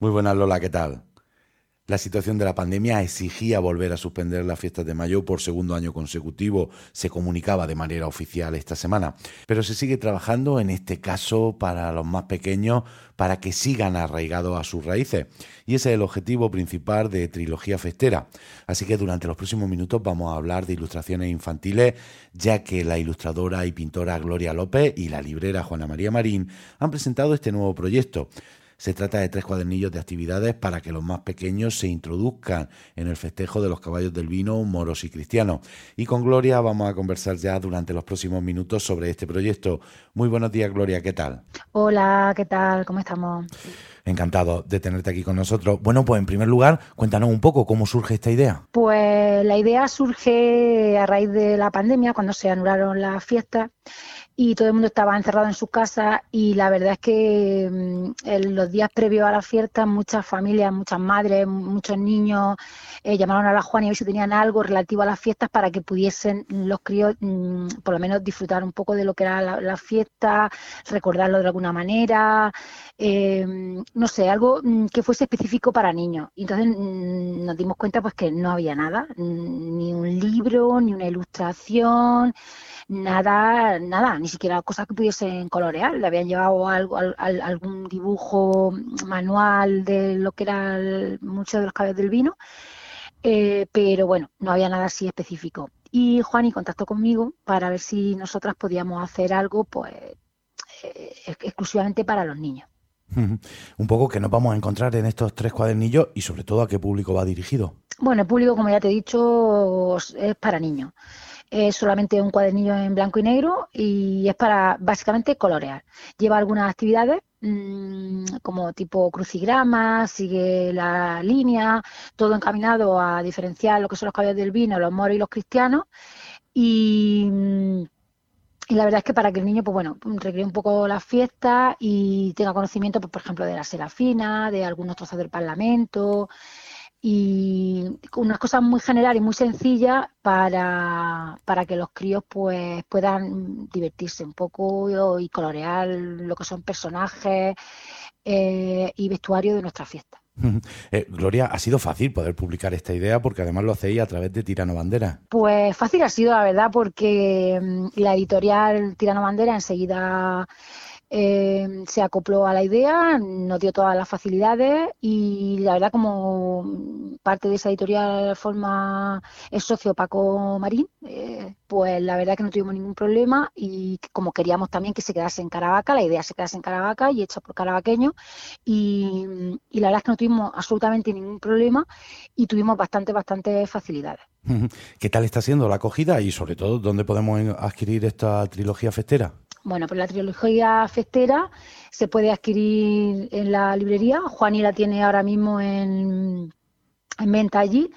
Muy buenas, Lola, ¿qué tal? La situación de la pandemia exigía volver a suspender las fiestas de mayo por segundo año consecutivo, se comunicaba de manera oficial esta semana, pero se sigue trabajando en este caso para los más pequeños para que sigan arraigados a sus raíces. Y ese es el objetivo principal de Trilogía Festera. Así que durante los próximos minutos vamos a hablar de ilustraciones infantiles, ya que la ilustradora y pintora Gloria López y la librera Juana María Marín han presentado este nuevo proyecto. Se trata de tres cuadernillos de actividades para que los más pequeños se introduzcan en el festejo de los caballos del vino, moros y cristianos. Y con Gloria vamos a conversar ya durante los próximos minutos sobre este proyecto. Muy buenos días, Gloria, ¿qué tal? Hola, ¿qué tal? ¿Cómo estamos? Encantado de tenerte aquí con nosotros. Bueno, pues en primer lugar, cuéntanos un poco cómo surge esta idea. Pues la idea surge a raíz de la pandemia, cuando se anularon las fiestas y todo el mundo estaba encerrado en su casa y la verdad es que mm, en los días previos a la fiesta muchas familias, muchas madres, muchos niños eh, llamaron a la Juan y a ver si tenían algo relativo a las fiestas para que pudiesen los críos mm, por lo menos disfrutar un poco de lo que era la, fiesta, recordarlo de alguna manera, eh, no sé, algo mm, que fuese específico para niños. Y entonces nos dimos cuenta pues que no había nada, ni un libro, ni una ilustración nada, nada, ni siquiera cosas que pudiesen colorear. Le habían llevado algo, algún dibujo manual de lo que era muchos de los caballos del vino, eh, pero bueno, no había nada así específico. Y Juani contactó conmigo para ver si nosotras podíamos hacer algo, pues, eh, exclusivamente para los niños. Un poco que nos vamos a encontrar en estos tres cuadernillos y sobre todo a qué público va dirigido. Bueno, el público, como ya te he dicho, es para niños es solamente un cuadernillo en blanco y negro y es para básicamente colorear. Lleva algunas actividades mm, como tipo crucigrama, sigue la línea, todo encaminado a diferenciar lo que son los caballos del vino, los moros y los cristianos. Y, la verdad es que para que el niño, pues bueno, recree un poco la fiesta y tenga conocimiento, pues, por ejemplo, de la serafina, de algunos trozos del Parlamento, y unas cosas muy generales y muy sencillas para, para que los críos pues puedan divertirse un poco y colorear lo que son personajes eh, y vestuario de nuestra fiesta. Eh, Gloria, ¿ha sido fácil poder publicar esta idea porque además lo hacéis a través de Tirano Bandera? Pues fácil ha sido, la verdad, porque mm, la editorial Tirano Bandera enseguida eh, se acopló a la idea, nos dio todas las facilidades y la verdad como parte de esa editorial forma es socio Paco Marín, eh, pues la verdad que no tuvimos ningún problema y como queríamos también que se quedase en Caravaca, la idea se quedase en Caravaca y hecha por caravaqueños y, y la verdad es que no tuvimos absolutamente ningún problema y tuvimos bastante, bastante facilidades. ¿Qué tal está siendo la acogida y sobre todo dónde podemos adquirir esta trilogía festera? Bueno, pues la trilogía festera se puede adquirir en la librería. Juani la tiene ahora mismo en, venta allí.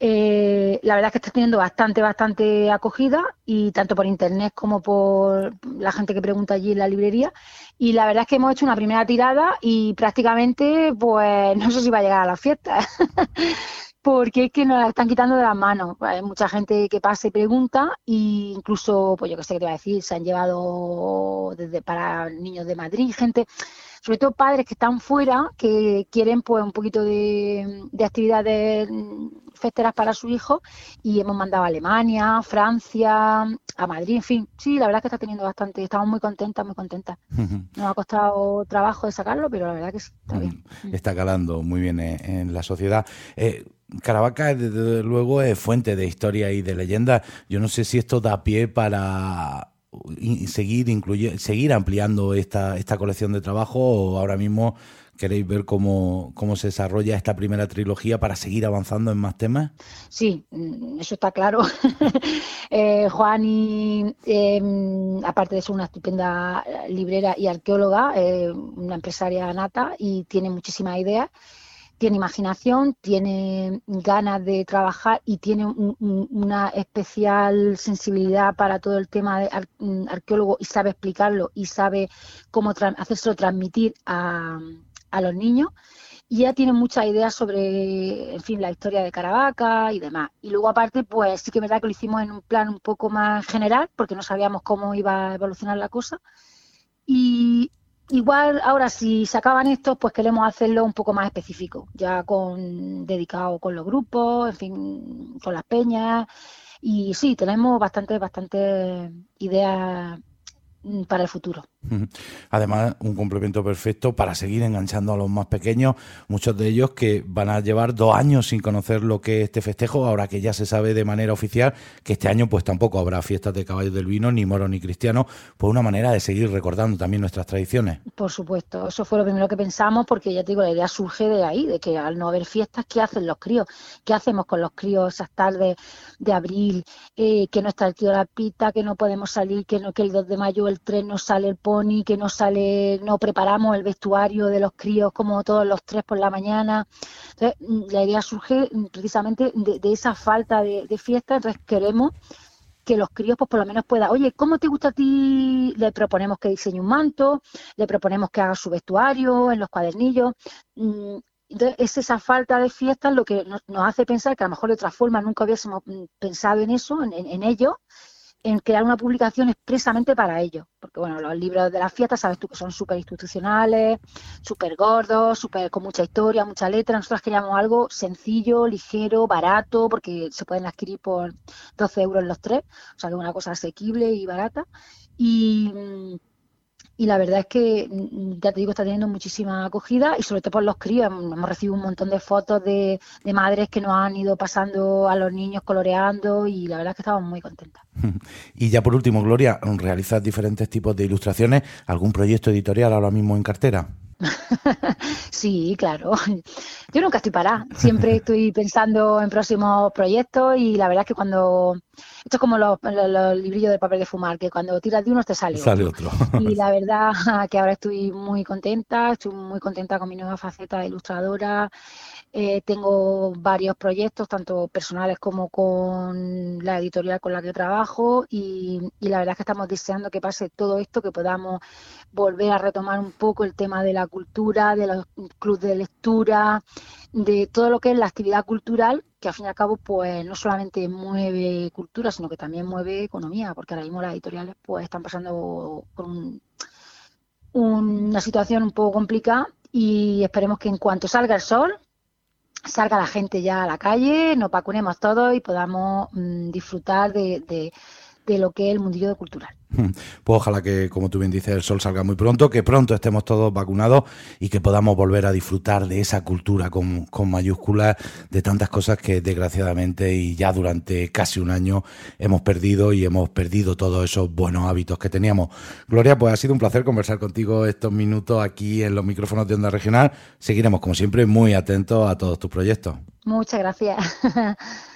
Eh, la verdad es que está teniendo bastante, bastante acogida y tanto por internet como por la gente que pregunta allí en la librería. Y la verdad es que hemos hecho una primera tirada y prácticamente, pues no sé si va a llegar a la fiesta. porque es que nos la están quitando de las manos. Hay mucha gente que pasa y pregunta, e incluso, pues yo que sé qué te voy a decir, se han llevado desde para niños de Madrid, gente, sobre todo padres que están fuera, que quieren pues un poquito de, actividades festeras para su hijo, y hemos mandado a Alemania, Francia, a Madrid, en fin, sí, la verdad es que está teniendo bastante, estamos muy contentas, muy contentas. Nos ha costado trabajo de sacarlo, pero la verdad que sí, está bien. Está calando muy bien en, la sociedad. Eh, Caravaca, desde luego, es fuente de historia y de leyenda. Yo no sé si esto da pie para seguir seguir ampliando esta, esta colección de trabajo o ahora mismo queréis ver cómo, cómo se desarrolla esta primera trilogía para seguir avanzando en más temas? Sí, mm, eso está claro. eh, Juan, y, em, aparte de ser una estupenda librera y arqueóloga, eh, una empresaria nata y tiene muchísimas ideas tiene imaginación, tiene ganas de trabajar y tiene una especial sensibilidad para todo el tema de mm, arqueólogo y sabe explicarlo y sabe cómo hacérselo transmitir a, los niños. Y ya tiene muchas ideas sobre, en fin, la historia de Caravaca y demás. Y luego aparte, pues sí que es verdad que lo hicimos en un plan un poco más general, porque no sabíamos cómo iba a evolucionar la cosa. Y, igual ahora si se acaban estos, pues queremos hacerlo un poco más específico, ya con dedicado con los grupos, en fin, con las peñas. Y sí, tenemos bastante, bastante ideas Mm, para el futuro. Además, un complemento perfecto para seguir enganchando a los más pequeños, muchos de ellos que van a llevar dos años sin conocer lo que es este festejo, ahora que ya se sabe de manera oficial que este año pues tampoco habrá fiestas de caballos del vino, ni moro ni cristiano, pues una manera de seguir recordando también nuestras tradiciones. Por supuesto, eso fue lo primero que pensamos, porque ya te digo, la idea surge de ahí, de que al no haber fiestas, ¿qué hacen los críos? ¿Qué hacemos con los críos esas tardes de abril? Eh, que no está el tío la pita, que no podemos salir, que, no, que el 2 de mayo el tren no sale el pony, que no sale, no preparamos el vestuario de los críos como todos los tres por la mañana. Entonces, mm, la idea surge mm, precisamente de, esa falta de, fiesta, entonces queremos que los críos pues por lo menos puedan, oye, ¿cómo te gusta a ti? Le proponemos que diseñe un manto, le proponemos que haga su vestuario en los cuadernillos. Mm, entonces, es esa falta de fiesta lo que nos, hace pensar que a lo mejor de otra forma nunca hubiésemos pensado en eso, en, en ello, en crear una publicación expresamente para ello. Porque, bueno, los libros de las fiestas, sabes tú que son súper institucionales, súper gordos, súper con mucha historia, mucha letra. Nosotros queríamos algo sencillo, ligero, barato, porque se pueden adquirir por 12 euros los tres, o sea, que es una cosa asequible y barata. Y mm, y la verdad es que, mm, ya te digo, está teniendo muchísima acogida y sobre todo por los críos. Hemos recibido un montón de fotos de, madres que nos han ido pasando a los niños coloreando y la verdad es que estamos muy contentas. Y ya por último, Gloria, ¿realizas diferentes tipos de ilustraciones? ¿Algún proyecto editorial ahora mismo en cartera? sí, claro. Yo nunca estoy parada. Siempre estoy pensando en próximos proyectos y la verdad es que cuando... Esto es como los, librillos de papel de fumar, que cuando tiras de uno te sale, sale otro. Y la verdad que ahora estoy muy contenta, estoy muy contenta con mi nueva faceta de ilustradora. Eh, tengo varios proyectos, tanto personales como con la editorial con la que trabajo y, la verdad es que estamos deseando que pase todo esto, que podamos volver a retomar un poco el tema de la cultura, de los clubes de lectura, de todo lo que es la actividad cultural, que al fin y al cabo pues no solamente mueve cultura, sino que también mueve economía, porque ahora mismo las editoriales pues están pasando por una situación un poco complicada y esperemos que en cuanto salga el sol, salga la gente ya a la calle, nos vacunemos todos y podamos mm, disfrutar de, de lo que es el mundillo cultural. Pues ojalá que, como tú bien dices, el sol salga muy pronto, que pronto estemos todos vacunados y que podamos volver a disfrutar de esa cultura con, con mayúsculas, de tantas cosas que desgraciadamente y ya durante casi un año hemos perdido y hemos perdido todos esos buenos hábitos que teníamos. Gloria, pues ha sido un placer conversar contigo estos minutos aquí en los micrófonos de Onda Regional. Seguiremos, como siempre, muy atentos a todos tus proyectos. Muchas gracias.